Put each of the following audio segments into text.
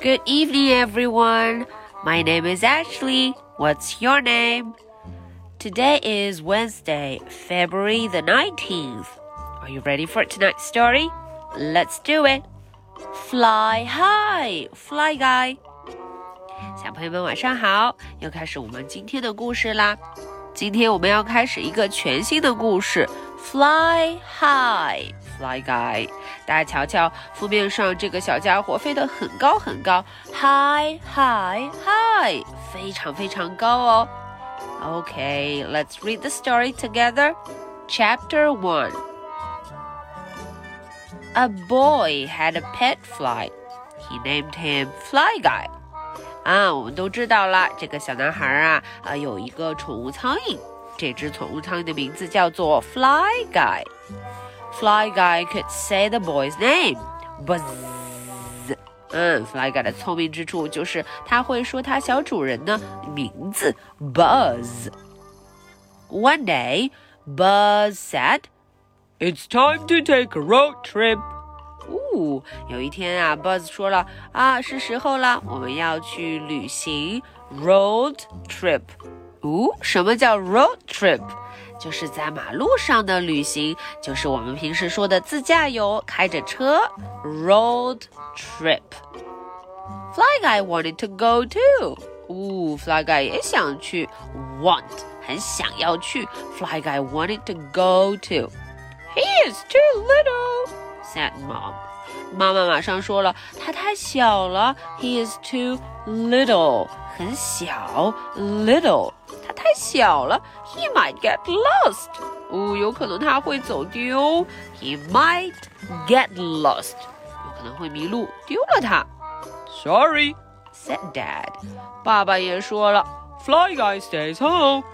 Good evening, everyone. My name is Ashley. What's your name? Today is Wednesday, February the 19th. Are you ready for tonight's story? Let's do it. Fly high, fly guy. 小朋友们晚上好，又开始我们今天的故事啦。 今天我们要开始一个全新的故事，Fly high。Fly Guy，大家瞧瞧，封面上这个小家伙飞得很高很高，high high high，非常非常高哦。Okay, let's read the story together. Chapter 1 A boy had a pet fly. He named him Fly Guy. 啊，我们都知道了，这个小男孩啊，啊有一个宠物苍蝇，这只宠物苍蝇的名字叫做 Fly Guy。Fly Guy could say the boy's name. Buzz. 嗯，Fly Guy 的聪明之处就是他会说他小主人的名字 Buzz。One day, Buzz said, "It's time to take a road trip." 有一天啊，Buzz 说了啊，是时候了，我们要去旅行 road trip。哦，什么叫 road trip？就是在马路上的旅行，就是我们平时说的自驾游，开着车，road trip。Fly Guy wanted to go too。哦，Fly Guy 也想去，want 很想要去。Fly Guy wanted to go too。He is too little，said mom。妈妈马上说了，他太小了。He is too little，很小，little 他。太小了，He might get lost。哦，有可能他会走丢。He might get lost，有可能会迷路，丢了他。Sorry，said Dad。爸爸也说了，Fly Guy stays home。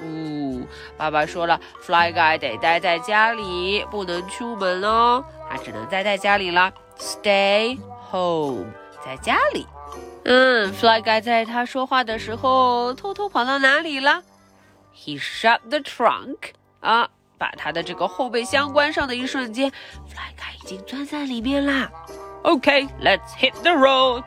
哦，爸爸说了，Fly Guy 得待在家里，不能出门哦，他只能待在家里了。Stay home，在家里。嗯，Fly Guy 在他说话的时候偷偷跑到哪里了？He shut the trunk 啊，把他的这个后备箱关上的一瞬间，Fly Guy 已经钻在里面啦。OK，let's hit the road。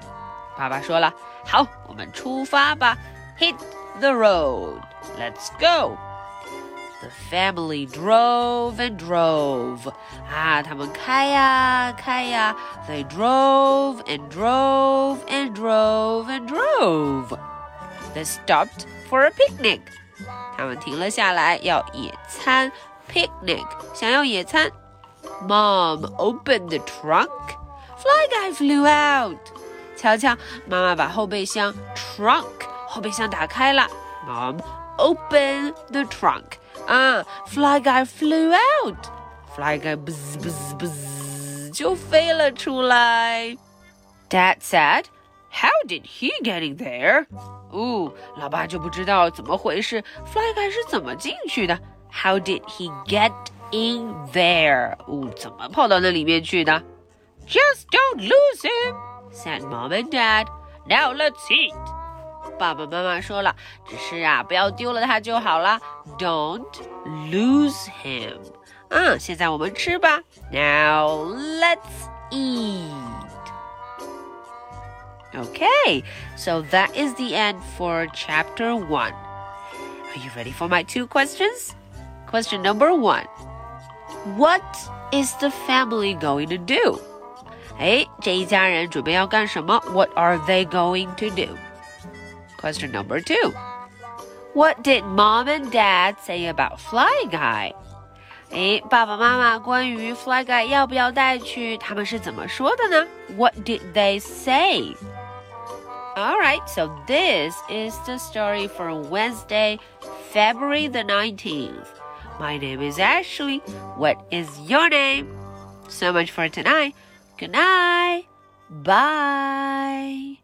爸爸说了，好，我们出发吧。Hit the road，let's go。The family drove and drove. 啊，他们开呀开呀。They drove and drove and drove and drove. They stopped for a picnic. 他们停了下来要野餐。Picnic，想要野餐。Mom opened the trunk. Fly guy flew out. 瞧瞧，妈妈把后备箱 trunk 后备箱打开了。Mom opened the trunk. 啊，Fly Guy flew out，Fly Guy buzz buzz buzz 就飞了出来。Dad said, "How did he get in there?" 哦，老爸就不知道怎么回事，Fly Guy 是怎么进去的？How did he get in there？哦，怎么跑到那里面去的？Just don't lose him," said Mom and Dad. "Now let's eat." 爸爸妈妈说了，只是啊，不要丢了它就好了。Don't lose him。嗯，现在我们吃吧。Now let's eat. Okay, so that is the end for chapter one. Are you ready for my two questions? Question number one What is the family going to do? 哎，这一家人准备要干什么？What are they going to do? Question number two. What did mom and dad say about Fly Guy? 诶，爸爸妈妈关于 Fly Guy 要不要带去，他们是怎么说的呢？What did they say? Alright, so this is the story for Wednesday, February the 19th. My name is Ashley. What is your name? So much for tonight. Good night. Bye.